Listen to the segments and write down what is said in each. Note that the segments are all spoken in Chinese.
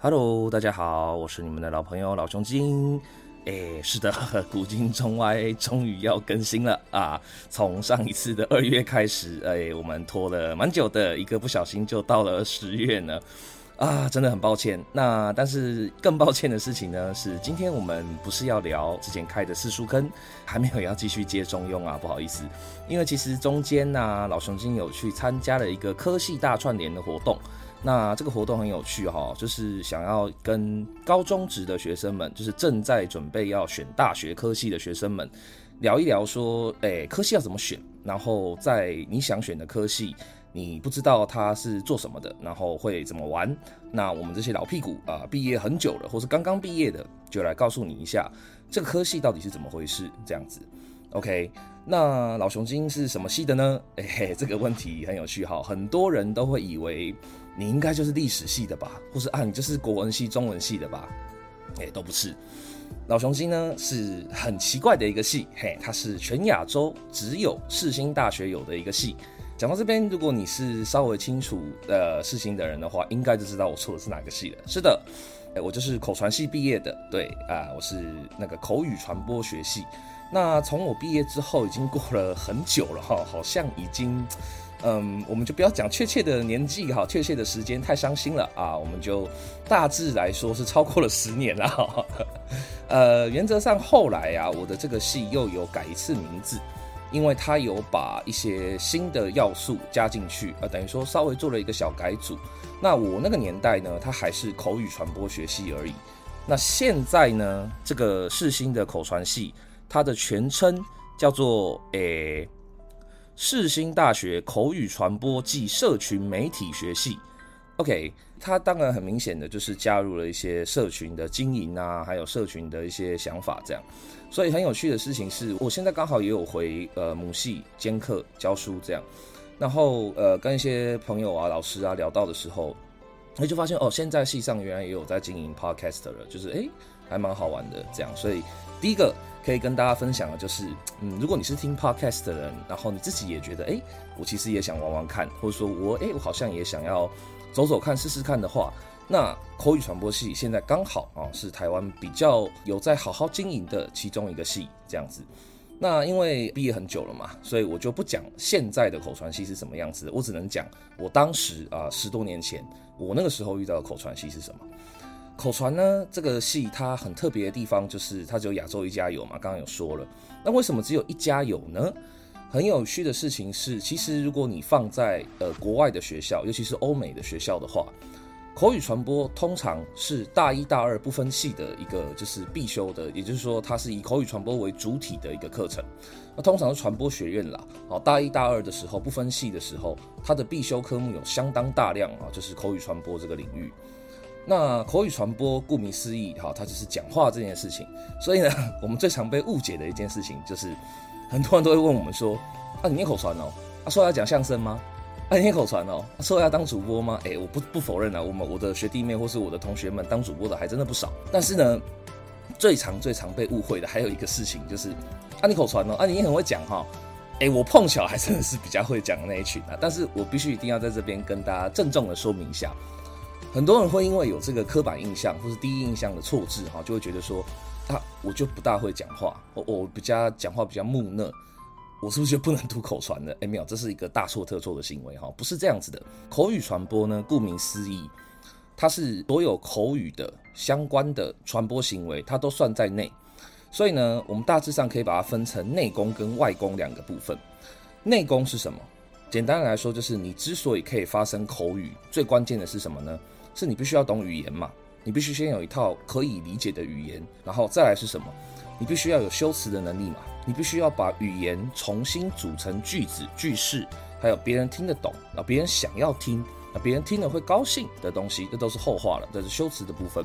Hello，大家好，我是你们的老朋友老熊精。哎，是的，古今中外终于要更新了啊！从上一次的二月开始，哎，我们拖了蛮久的，一个不小心就到了十月呢。啊，真的很抱歉。那但是更抱歉的事情呢，是今天我们不是要聊之前开的四书坑，还没有要继续接中庸啊，不好意思。因为其实中间呢、老熊精有去参加了一个科系大串联的活动。那这个活动很有趣哈，就是想要跟高中职的学生们，就是正在准备要选大学科系的学生们，聊一聊说，诶，科系要怎么选？然后在你想选的科系，你不知道它是做什么的，然后会怎么玩？那我们这些老屁股啊，毕业很久了，或是刚刚毕业的，就来告诉你一下，这个科系到底是怎么回事？这样子，OK。那老熊精是什么系的呢？诶嘿，这个问题很有趣哈，很多人都会以为。你应该就是历史系的吧，或是啊，你就是国文系、中文系的吧？哎，都不是。老雄心呢是很奇怪的一个系，嘿，它是全亚洲只有世新大学有的一个系。讲到这边，如果你是稍微清楚呃世新的人的话，应该就知道我说的是哪个系了。是的，我就是口传系毕业的，对啊，我是那个口语传播学系。那从我毕业之后，已经过了很久了哈，好像已经。嗯，我们就不要讲确切的年纪哈，确切的时间太伤心了啊。我们就大致来说是超过了十年了哈。呃，原则上后来啊，我的这个系又有改一次名字，因为它有把一些新的要素加进去啊，等于说稍微做了一个小改组。那我那个年代呢，它还是口语传播学系而已。那现在呢，这个世新的口传系，它的全称叫做诶。世新大学口语传播暨社群媒体学系，OK，它当然很明显的就是加入了一些社群的经营啊，还有社群的一些想法这样。所以很有趣的事情是，我现在刚好也有回呃母系兼课教书这样，然后呃跟一些朋友啊、老师啊聊到的时候，那就发现哦，现在系上原来也有在经营 Podcast 了，就是诶，还蛮好玩的这样。所以第一个。可以跟大家分享的，就是，嗯，如果你是听 podcast 的人，然后你自己也觉得，哎，我其实也想玩玩看，或者说我，哎，我好像也想要走走看、试试看的话，那口语传播系现在刚好啊，是台湾比较有在好好经营的其中一个系，这样子。那因为毕业很久了嘛，所以我就不讲现在的口传系是什么样子，我只能讲我当时啊，十多年前，我那个时候遇到的口传系是什么。口传呢，这个系它很特别的地方就是它只有亚洲一家有嘛，刚刚有说了。那为什么只有一家有呢？很有趣的事情是，其实如果你放在呃国外的学校，尤其是欧美的学校的话，口语传播通常是大一大二不分系的一个就是必修的，也就是说它是以口语传播为主体的一个课程。那通常是传播学院啦，好，大一大二的时候不分系的时候，它的必修科目有相当大量啊，就是口语传播这个领域。那口语传播，顾名思义，哈，它只是讲话这件事情。所以呢，我们最常被误解的一件事情，就是很多人都会问我们说：“啊，你念口传哦？啊，说要讲相声吗？啊，你念口传哦？说要当主播吗？”哎，我不不否认啊，我们我的学弟妹或是我的同学们当主播的还真的不少。但是呢，最常最常被误会的还有一个事情，就是啊，你口传哦？啊，你也很会讲哈？哎，我碰巧还真的是比较会讲的那一群啊。但是我必须一定要在这边跟大家郑重的说明一下。很多人会因为有这个刻板印象或是第一印象的错置哈，就会觉得说，啊，我就不大会讲话，我我比较讲话比较木讷，我是不是就不能读口传的？哎，没有，这是一个大错特错的行为哈，不是这样子的。口语传播呢，顾名思义，它是所有口语的相关的传播行为，它都算在内。所以呢，我们大致上可以把它分成内功跟外功两个部分。内功是什么？简单来说，就是你之所以可以发生口语，最关键的是什么呢？是你必须要懂语言嘛，你必须先有一套可以理解的语言，然后再来是什么？你必须要有修辞的能力嘛，你必须要把语言重新组成句子、句式，还有别人听得懂，啊，别人想要听，啊，别人听了会高兴的东西，这都是后话了，这是修辞的部分。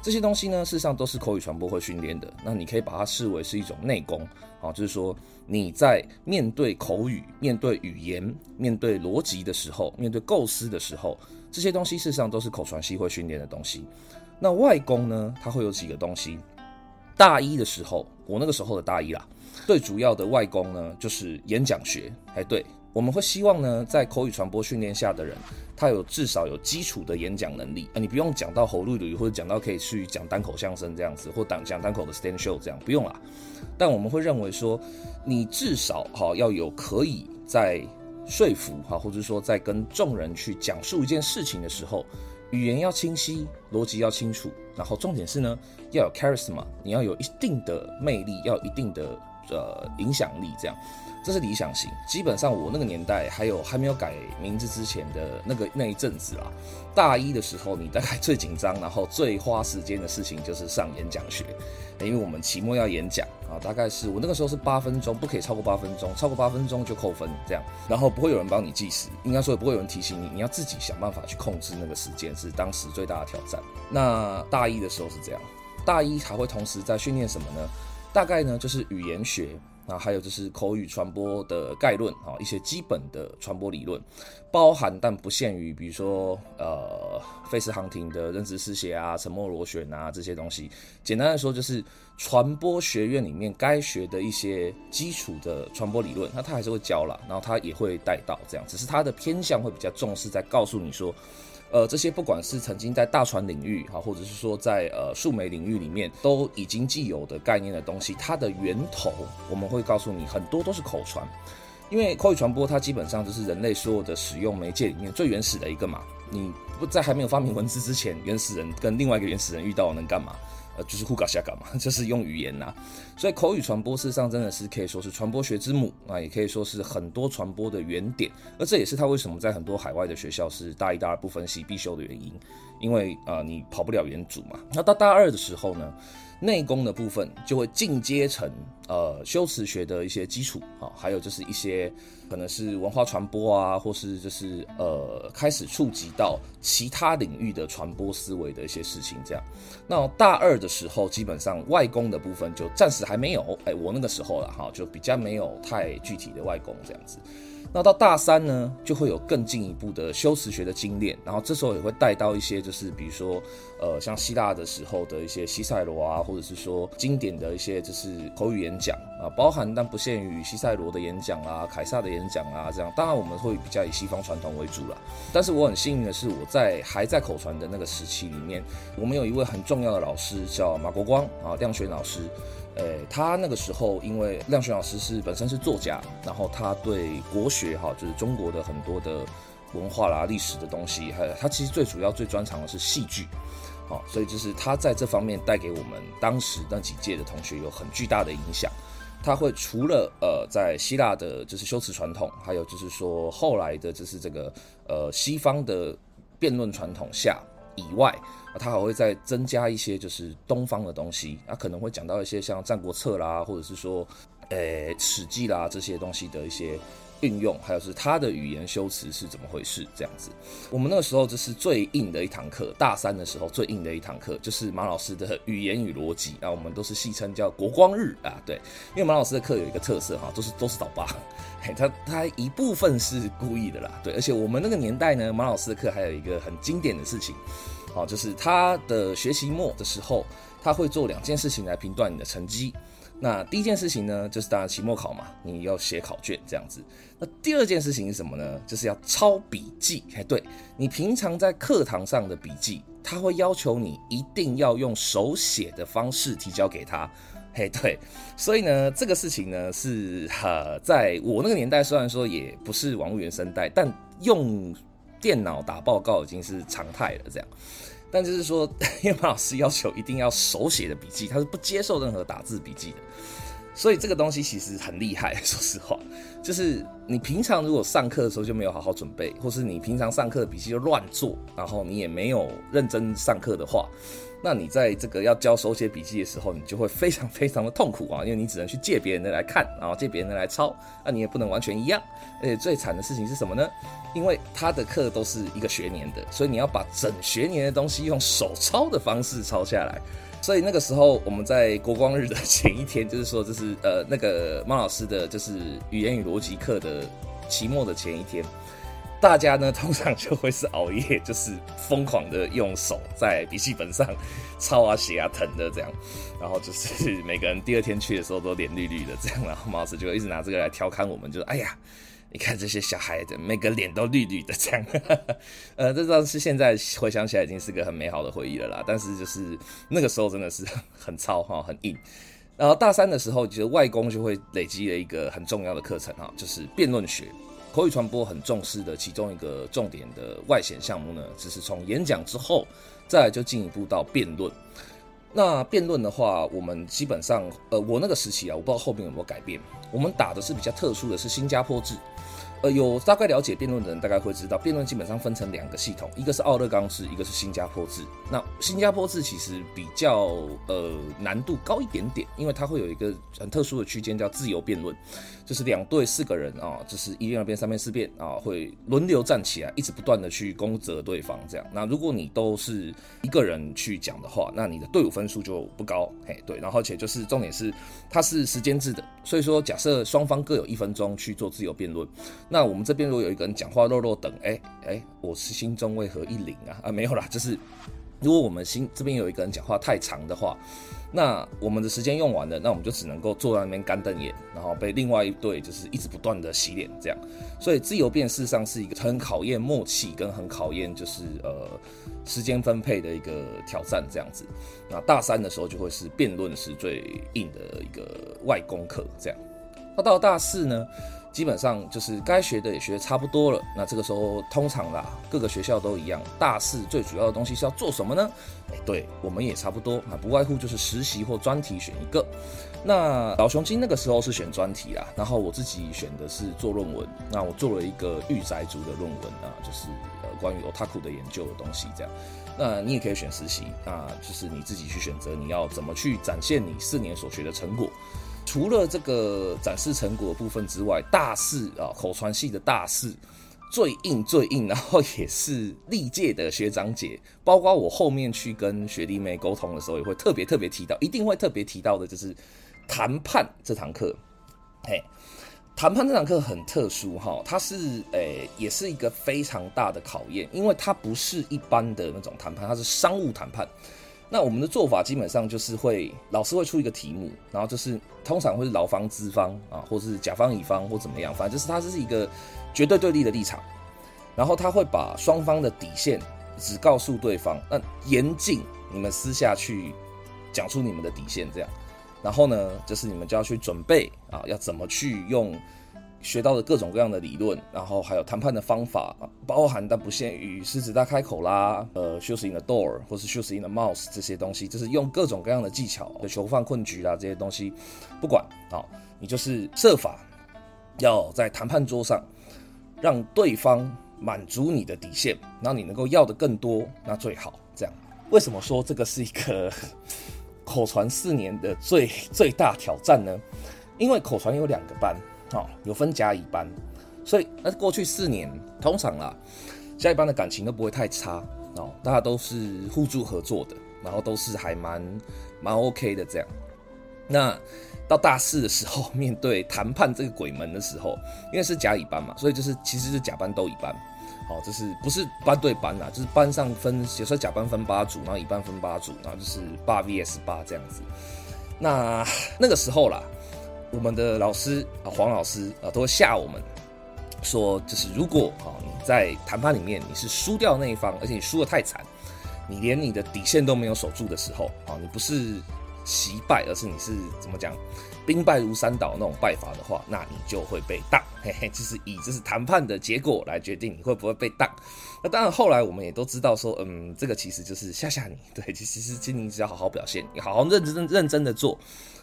这些东西呢，事实上都是口语传播会训练的。那你可以把它视为是一种内功，啊，就是说你在面对口语、面对语言、面对逻辑的时候，面对构思的时候。这些东西事实上都是口传系会训练的东西。那外功呢？它会有几个东西。大一的时候，我那个时候的大一啦，最主要的外功呢，就是演讲学。哎，对，我们会希望呢，在口语传播训练下的人，他有至少有基础的演讲能力啊，你不用讲到喉咙里，或者讲到可以去讲单口相声这样子，或讲讲单口的 stand show 这样，不用啦。但我们会认为说，你至少哈要有可以在说服哈，或者说在跟众人去讲述一件事情的时候，语言要清晰，逻辑要清楚，然后重点是呢，要有 charisma，你要有一定的魅力，要有一定的呃影响力这样。这是理想型，基本上我那个年代还有还没有改名字之前的那个那一阵子啊，大一的时候，你大概最紧张，然后最花时间的事情就是上演讲学，因为我们期末要演讲啊，大概是我那个时候是八分钟，不可以超过八分钟，超过八分钟就扣分这样，然后不会有人帮你计时，应该说也不会有人提醒你，你要自己想办法去控制那个时间，是当时最大的挑战。那大一的时候是这样，大一还会同时在训练什么呢？大概呢就是语言学。那还有就是口语传播的概论啊，一些基本的传播理论，包含但不限于，比如说呃，费斯航廷的认知思写啊、沉默螺旋啊这些东西。简单的说，就是传播学院里面该学的一些基础的传播理论，那他还是会教啦，然后他也会带到这样，只是他的偏向会比较重视在告诉你说。呃，这些不管是曾经在大船领域哈，或者是说在呃数媒领域里面都已经既有的概念的东西，它的源头我们会告诉你，很多都是口传，因为口语传播它基本上就是人类所有的使用媒介里面最原始的一个嘛。你不在还没有发明文字之前，原始人跟另外一个原始人遇到能干嘛？呃，就是互搞瞎搞嘛，就是用语言呐、啊，所以口语传播事实上真的是可以说是传播学之母啊，也可以说是很多传播的原点，而这也是他为什么在很多海外的学校是大一、大二不分系必修的原因，因为啊、你跑不了原组嘛。那到大二的时候呢，内功的部分就会进阶成呃修辞学的一些基础啊，还有就是一些。可能是文化传播啊，或是就是呃，开始触及到其他领域的传播思维的一些事情，这样。那大二的时候，基本上外功的部分就暂时还没有，哎、我那个时候了哈，就比较没有太具体的外功这样子。那到大三呢，就会有更进一步的修辞学的精炼，然后这时候也会带到一些，就是比如说，呃，像希腊的时候的一些西塞罗啊，或者是说经典的一些就是口语演讲啊，包含但不限于西塞罗的演讲啊，凯撒的演讲啊，这样。当然我们会比较以西方传统为主啦。但是我很幸运的是，我在还在口传的那个时期里面，我们有一位很重要的老师叫马国光啊，亮轩老师。诶，他那个时候因为亮轩老师是本身是作家，然后他对国学哈，就是中国的很多的文化啦、历史的东西，还有他其实最主要最专长的是戏剧，好，所以就是他在这方面带给我们当时那几届的同学有很巨大的影响。他会除了呃在希腊的就是修辞传统，还有就是说后来的就是这个呃西方的辩论传统下以外。啊，他还会再增加一些，就是东方的东西，啊，可能会讲到一些像《战国策》啦，或者是说，呃，《史记》啦这些东西的一些运用，还有是他的语言修辞是怎么回事，这样子。我们那个时候就是最硬的一堂课，大三的时候最硬的一堂课就是马老师的语言与逻辑，啊，我们都是戏称叫国光日啊，对，因为马老师的课有一个特色哈，都是都是倒八，嘿，他他一部分是故意的啦，对，而且我们那个年代呢，马老师的课还有一个很经典的事情。好，就是他的学期末的时候，他会做两件事情来评断你的成绩。那第一件事情呢，就是当然期末考嘛，你要写考卷这样子。那第二件事情是什么呢？就是要抄笔记。哎，对，你平常在课堂上的笔记，他会要求你一定要用手写的方式提交给他。嘿，对，所以呢，这个事情呢是哈，在我那个年代，虽然说也不是网络原生代，但用。电脑打报告已经是常态了，这样，但就是说，因为马老师要求一定要手写的笔记，他是不接受任何打字笔记的，所以这个东西其实很厉害。说实话，就是你平常如果上课的时候就没有好好准备，或是你平常上课的笔记就乱做，然后你也没有认真上课的话。那你在这个要交手写笔记的时候，你就会非常非常的痛苦啊，因为你只能去借别人的来看，然后借别人的来抄，那你也不能完全一样。而且最惨的事情是什么呢？因为他的课都是一个学年的，所以你要把整学年的东西用手抄的方式抄下来。所以那个时候我们在国光日的前一天，就是说，就是呃那个猫老师的就是语言与逻辑课的期末的前一天。大家呢，通常就会是熬夜，就是疯狂的用手在笔记本上抄啊、写啊、疼的这样，然后就是每个人第二天去的时候都脸绿绿的这样，然后毛老师就一直拿这个来调侃我们，就说：“哎呀，你看这些小孩子，每个脸都绿绿的，这样，呃，这倒是现在回想起来已经是个很美好的回忆了啦。但是就是那个时候真的是很糙哈，很硬。然后大三的时候，其实外公就会累积了一个很重要的课程哈，就是辩论学。口语传播很重视的其中一个重点的外显项目呢，只是从演讲之后，再就进一步到辩论。那辩论的话，我们基本上，呃，我那个时期啊，我不知道后面有没有改变。我们打的是比较特殊的是新加坡制。呃，有大概了解辩论的人，大概会知道，辩论基本上分成两个系统，一个是奥勒冈制，一个是新加坡制。那新加坡制其实比较呃难度高一点点，因为它会有一个很特殊的区间叫自由辩论，就是两队四个人啊，就是一边二辩三辩四辩啊，会轮流站起来，一直不断的去攻责对方这样。那如果你都是一个人去讲的话，那你的队伍分数就不高，嘿，对。然后而且就是重点是它是时间制的，所以说假设双方各有一分钟去做自由辩论。那我们这边如果有一个人讲话落落等，哎、欸、哎、我是心中为何一凛啊啊 没有啦，就是如果我们心这边有一个人讲话太长的话，那我们的时间用完了，那我们就只能够坐在那边干瞪眼，然后被另外一队就是一直不断的洗脸这样。所以自由辩事实上是一个很考验默契跟很考验就是呃时间分配的一个挑战这样子。那大三的时候就会是辩论是最硬的一个外功课这样。那到大四呢？基本上就是该学的也学的差不多了，那这个时候通常啦，各个学校都一样，大四最主要的东西是要做什么呢？哎，对，我们也差不多，那不外乎就是实习或专题选一个。那老熊精那个时候是选专题啦，然后我自己选的是做论文，那我做了一个御宅族的论文啊，就是呃关于 Otaku 的研究的东西这样。那你也可以选实习，那就是你自己去选择你要怎么去展现你四年所学的成果。除了这个展示成果的部分之外，大四啊，口传系的大四最硬最硬，然后也是历届的学长姐，包括我后面去跟学弟妹沟通的时候，也会特别特别提到，一定会特别提到的，就是谈判这堂课。嘿，谈判这堂课很特殊哈，它是诶、也是一个非常大的考验，因为它不是一般的那种谈判，它是商务谈判。那我们的做法基本上就是会，老师会出一个题目，然后就是通常会是劳方资方啊，或是甲方乙方或怎么样，反正就是它是一个绝对对立的立场，然后他会把双方的底线只告诉对方，那严禁你们私下去讲出你们的底线这样，然后呢，就是你们就要去准备啊，要怎么去用。学到的各种各样的理论，然后还有谈判的方法，包含但不限于狮子大开口啦，呃，shoes in the door 或是 shoes in the mouth 这些东西，就是用各种各样的技巧的囚犯困局啦这些东西，不管啊，你就是设法要在谈判桌上让对方满足你的底线，然后你能够要的更多，那最好这样。为什么说这个是一个 口传四年的最最大挑战呢？因为口传有两个班。哦，有分甲乙班，所以那过去四年通常啦，甲乙班的感情都不会太差哦，大家都是互助合作的，然后都是还蛮蛮 OK 的这样。那到大四的时候，面对谈判这个鬼门的时候，因为是甲乙班嘛，所以就是其实是甲班斗乙班，好，就是不是班对班啦，就是班上分，有时候甲班分八组，然后乙班分八组，然后就是八 VS 八这样子。那 那个时候啦。我们的老师啊，黄老师啊，都会吓我们，说就是如果啊你在谈判里面你是输掉那一方，而且你输得太惨，你连你的底线都没有守住的时候啊，你不是惜败，而是你是怎么讲，兵败如山倒那种败法的话，那你就会被当，嘿嘿，就是以这是谈判的结果来决定你会不会被当。那当然后来我们也都知道说，嗯，这个其实就是吓吓你，对，其实其实你只要好好表现，你好好认真认真的做。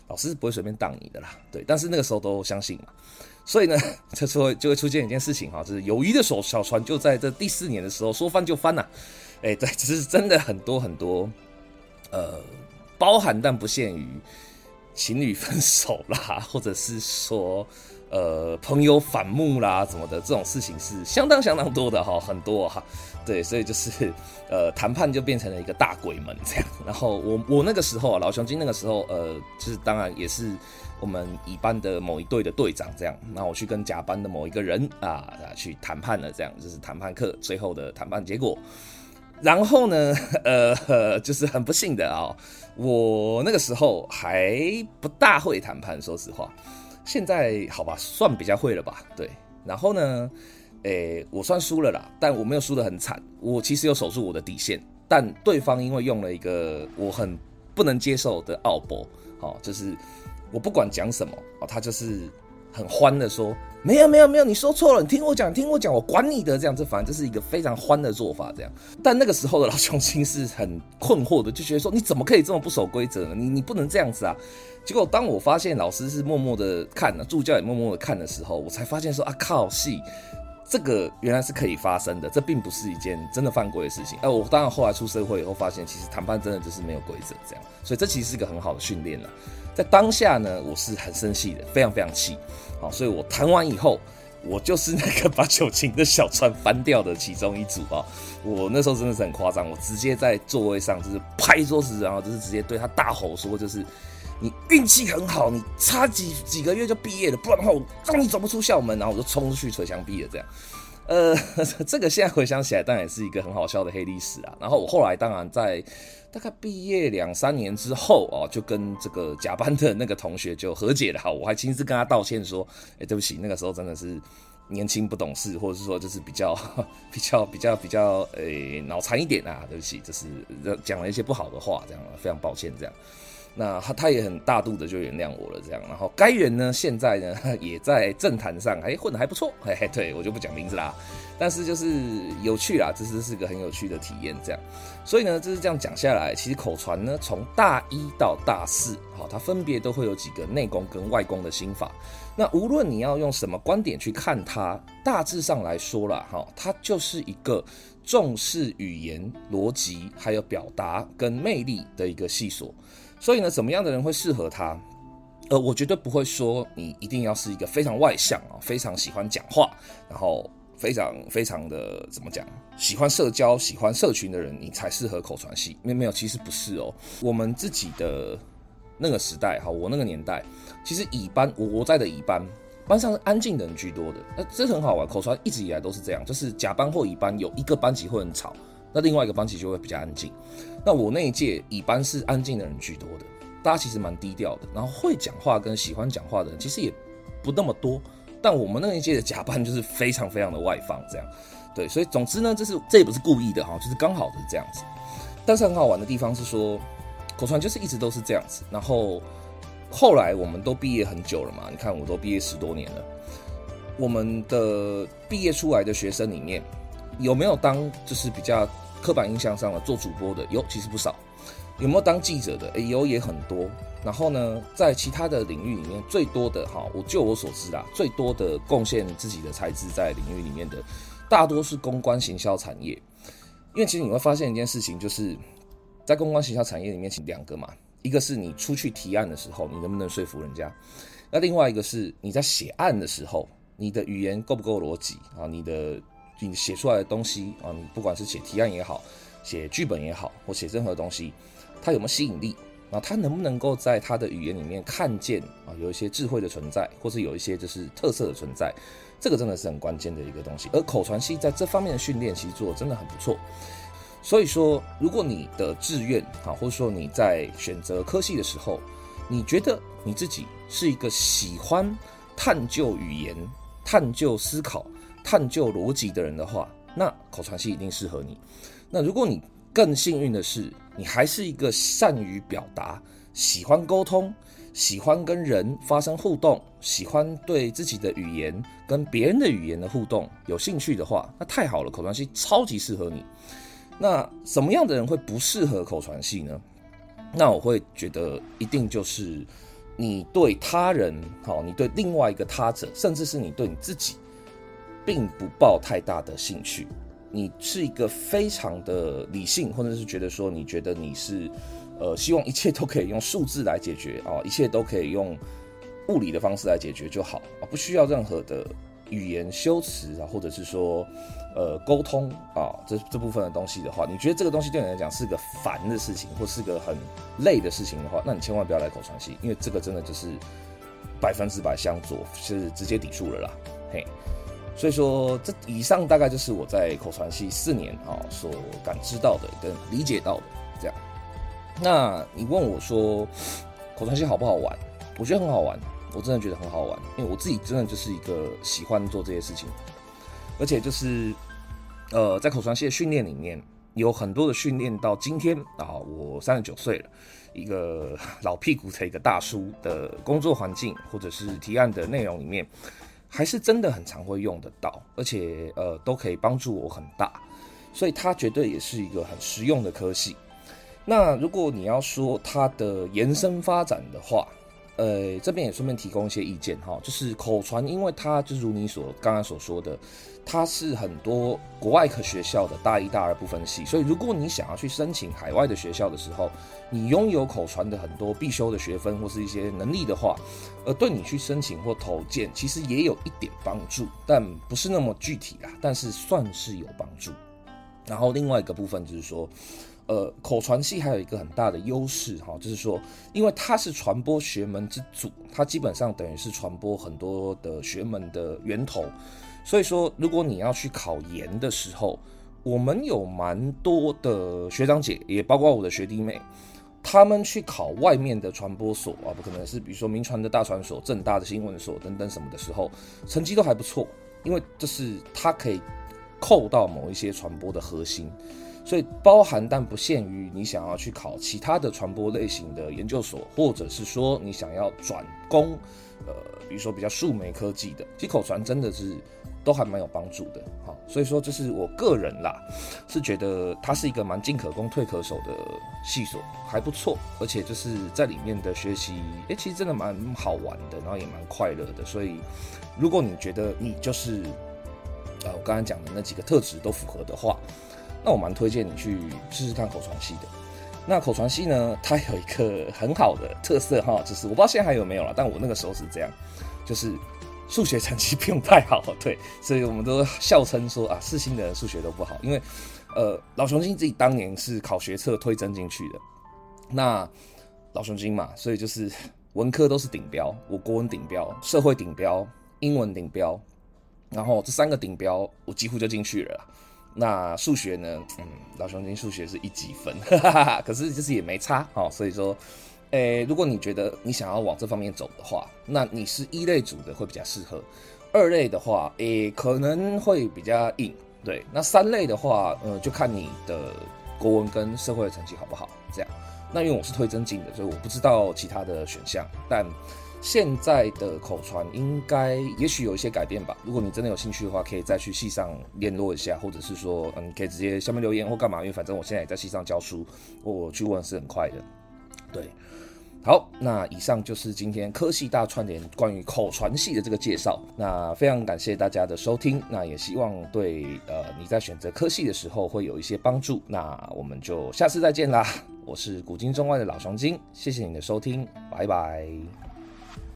老师是不会随便当你的啦，对，但是那个时候都相信嘛，所以呢，这时候就会出现一件事情哈，就是友谊的小小船就在这第四年的时候说翻就翻了，哎，对，只是真的很多很多，呃，包含但不限于情侣分手啦，或者是说。呃，朋友反目啦，怎么的这种事情是相当相当多的哈，很多哈，对，所以就是呃，谈判就变成了一个大鬼门这样。然后我我那个时候啊，老熊精那个时候，呃，就是当然也是我们乙班的某一队的队长这样。那我去跟甲班的某一个人啊去谈判了，这样就是谈判课最后的谈判结果。然后呢，呃，就是很不幸的啊，我那个时候还不大会谈判，说实话。现在好吧，算比较会了吧？对，然后呢，诶，我算输了啦，但我没有输得很惨，我其实有守住我的底线，但对方因为用了一个我很不能接受的奥博，好，就是我不管讲什么，哦，他就是很欢的说。没有没有没有，你说错了，你听我讲，听我讲，我管你的，这样子，反正这是一个非常欢的做法，这样。但那个时候的老雄心是很困惑的，就觉得说，你怎么可以这么不守规则呢？你 你不能这样子啊！结果当我发现老师是默默的看了，助教也默默的看的时候，我才发现说啊靠，戏这个原来是可以发生的，这并不是一件真的犯规的事情。哎，我当然后来出社会以后发现，其实谈判真的就是没有规则这样，所以这其实是一个很好的训练了。在当下呢，我是很生气的，非常非常气。好，所以我弹完以后，我就是那个把酒精的小船翻掉的其中一组啊。我那时候真的是很夸张，我直接在座位上就是拍桌子，然后就是直接对他大吼说：“就是你运气很好，你差几几个月就毕业了，不然的话我让你走不出校门。”然后我就冲出去捶墙壁了，这样。呃，这个现在回想起来，当然也是一个很好笑的黑历史啊。然后我后来当然在大概毕业两三年之后哦，就跟这个甲班的那个同学就和解了。哈，我还亲自跟他道歉说，哎，对不起，那个时候真的是年轻不懂事，或者是说就是比较 比较比较比较诶脑残一点啊，对不起，就是讲了一些不好的话，这样非常抱歉这样。那他他也很大度的就原谅我了，这样。然后该人呢，现在呢也在政坛上哎混得还不错，嘿嘿，对我就不讲名字啦。但是就是有趣啦，这是是个很有趣的体验，这样。所以呢，就是这样讲下来，其实口传呢，从大一到大四，好，它分别都会有几个内功跟外功的心法。那无论你要用什么观点去看它，大致上来说啦，哈，它就是一个重视语言逻辑还有表达跟魅力的一个细所。所以呢，怎么样的人会适合他？呃，我绝对不会说你一定要是一个非常外向啊，非常喜欢讲话，然后非常非常的怎么讲，喜欢社交、喜欢社群的人，你才适合口传系。没没有，其实不是哦。我们自己的那个时代哈，我那个年代，其实乙班，我我在的乙班，班上是安静的人居多的。那这很好玩，口传一直以来都是这样，就是甲班或乙班有一个班级会很吵。那另外一个班级就会比较安静。那我那一届乙班是安静的人居多的，大家其实蛮低调的。然后会讲话跟喜欢讲话的人其实也不那么多。但我们那一届的甲班就是非常非常的外放，这样。对，所以总之呢，这是这也不是故意的哈，就是刚好的这样子。但是很好玩的地方是说，口传就是一直都是这样子。然后后来我们都毕业很久了嘛，你看我都毕业十多年了，我们的毕业出来的学生里面。有没有当就是比较刻板印象上了做主播的？有，其实不少。有没有当记者的？诶，有也很多。然后呢，在其他的领域里面，最多的哈，我就我所知啦，最多的贡献自己的才智在领域里面的，大多是公关行销产业。因为其实你会发现一件事情，就是在公关行销产业里面，其实两个嘛，一个是你出去提案的时候，你能不能说服人家？那另外一个是你在写案的时候，你的语言够不够逻辑啊？你的你写出来的东西啊，你不管是写提案也好，写剧本也好，或写任何东西，它有没有吸引力？啊，它能不能够在它的语言里面看见啊，有一些智慧的存在，或是有一些就是特色的存在？这个真的是很关键的一个东西。而口传系在这方面的训练，其实做得真的很不错。所以说，如果你的志愿啊，或者说你在选择科系的时候，你觉得你自己是一个喜欢探究语言、探究思考。探究逻辑的人的话，那口传系一定适合你。那如果你更幸运的是，你还是一个善于表达、喜欢沟通、喜欢跟人发生互动、喜欢对自己的语言跟别人的语言的互动有兴趣的话，那太好了，口传系超级适合你。那什么样的人会不适合口传系呢？那我会觉得一定就是你对他人，好，你对另外一个他者，甚至是你对你自己。并不抱太大的兴趣，你是一个非常的理性，或者是觉得说，你觉得你是，呃，希望一切都可以用数字来解决啊，一切都可以用物理的方式来解决就好啊，不需要任何的语言修辞啊，或者是说，呃，沟通啊，这这部分的东西的话，你觉得这个东西对你来讲是个烦的事情，或是个很累的事情的话，那你千万不要来口传系，因为这个真的就是百分之百相左，是直接抵触了啦，嘿。所以说，这以上大概就是我在口传系四年啊所感知到的跟理解到的这样。那你问我说，口传系好不好玩？我觉得很好玩。我真的觉得很好玩，因为我自己真的就是一个喜欢做这些事情，而且就是呃，在口传系的训练里面，有很多的训练到今天啊，我三十九岁了，一个老屁股的一个大叔的工作环境或者是提案的内容里面，还是真的很常会用得到，而且呃都可以帮助我很大，所以它绝对也是一个很实用的科系。那如果你要说它的延伸发展的话，呃，这边也顺便提供一些意见哈，就是口传，因为它就如你所刚刚所说的，它是很多国外科学校的大一、大二部分系，所以如果你想要去申请海外的学校的时候，你拥有口传的很多必修的学分或是一些能力的话，呃，对你去申请或投件其实也有一点帮助，但不是那么具体啦，但是算是有帮助。然后另外一个部分就是说。呃，口传系还有一个很大的优势哈，就是说，因为它是传播学门之祖，它基本上等于是传播很多的学门的源头。所以说，如果你要去考研的时候，我们有蛮多的学长姐，也包括我的学弟妹，他们去考外面的传播所啊，不可能是比如说民传的大传所、政大的新闻所等等什么的时候，成绩都还不错，因为这是它可以扣到某一些传播的核心。所以包含但不限于你想要去考其他的传播类型的研究所，或者是说你想要转攻，呃，比如说比较数媒科技的，其实口传真的是都还蛮有帮助的。好，所以说这是我个人啦，是觉得它是一个蛮进可攻退可守的系所，还不错，而且就是在里面的学习，诶，其实真的蛮好玩的，然后也蛮快乐的。所以如果你觉得你就是呃我刚才讲的那几个特质都符合的话，那我蛮推荐你去试试看口传系的。那口传系呢，它有一个很好的特色哈，就是我不知道现在还有没有了，但我那个时候是这样，就是数学成绩 不用太好，对，所以我们都笑称说啊，四星的人数学都不好，因为呃老雄金自己当年是考学测推甄进去的，那老雄金嘛，所以就是文科都是顶标，我国文顶标，社会顶标，英文顶标，然后这三个顶标我几乎就进去了。那数学呢？嗯，老雄金数学是一级分，哈哈哈，可是就是也没差哦。所以说，诶、如果你觉得你想要往这方面走的话，那你是一类组的会比较适合。二类的话，诶、可能会比较硬。对，那三类的话，呃，就看你的国文跟社会的成绩好不好。这样，那因为我是推真进的，所以我不知道其他的选项，但。现在的口传应该也许有一些改变吧。如果你真的有兴趣的话，可以再去系上联络一下，或者是说，嗯，可以直接下面留言或干嘛。因为反正我现在也在系上教书，我去问是很快的。对，好，那以上就是今天科系大串联关于口传系的这个介绍。那非常感谢大家的收听，那也希望对呃你在选择科系的时候会有一些帮助。那我们就下次再见啦。我是古今中外的老雄金，谢谢你的收听，拜拜。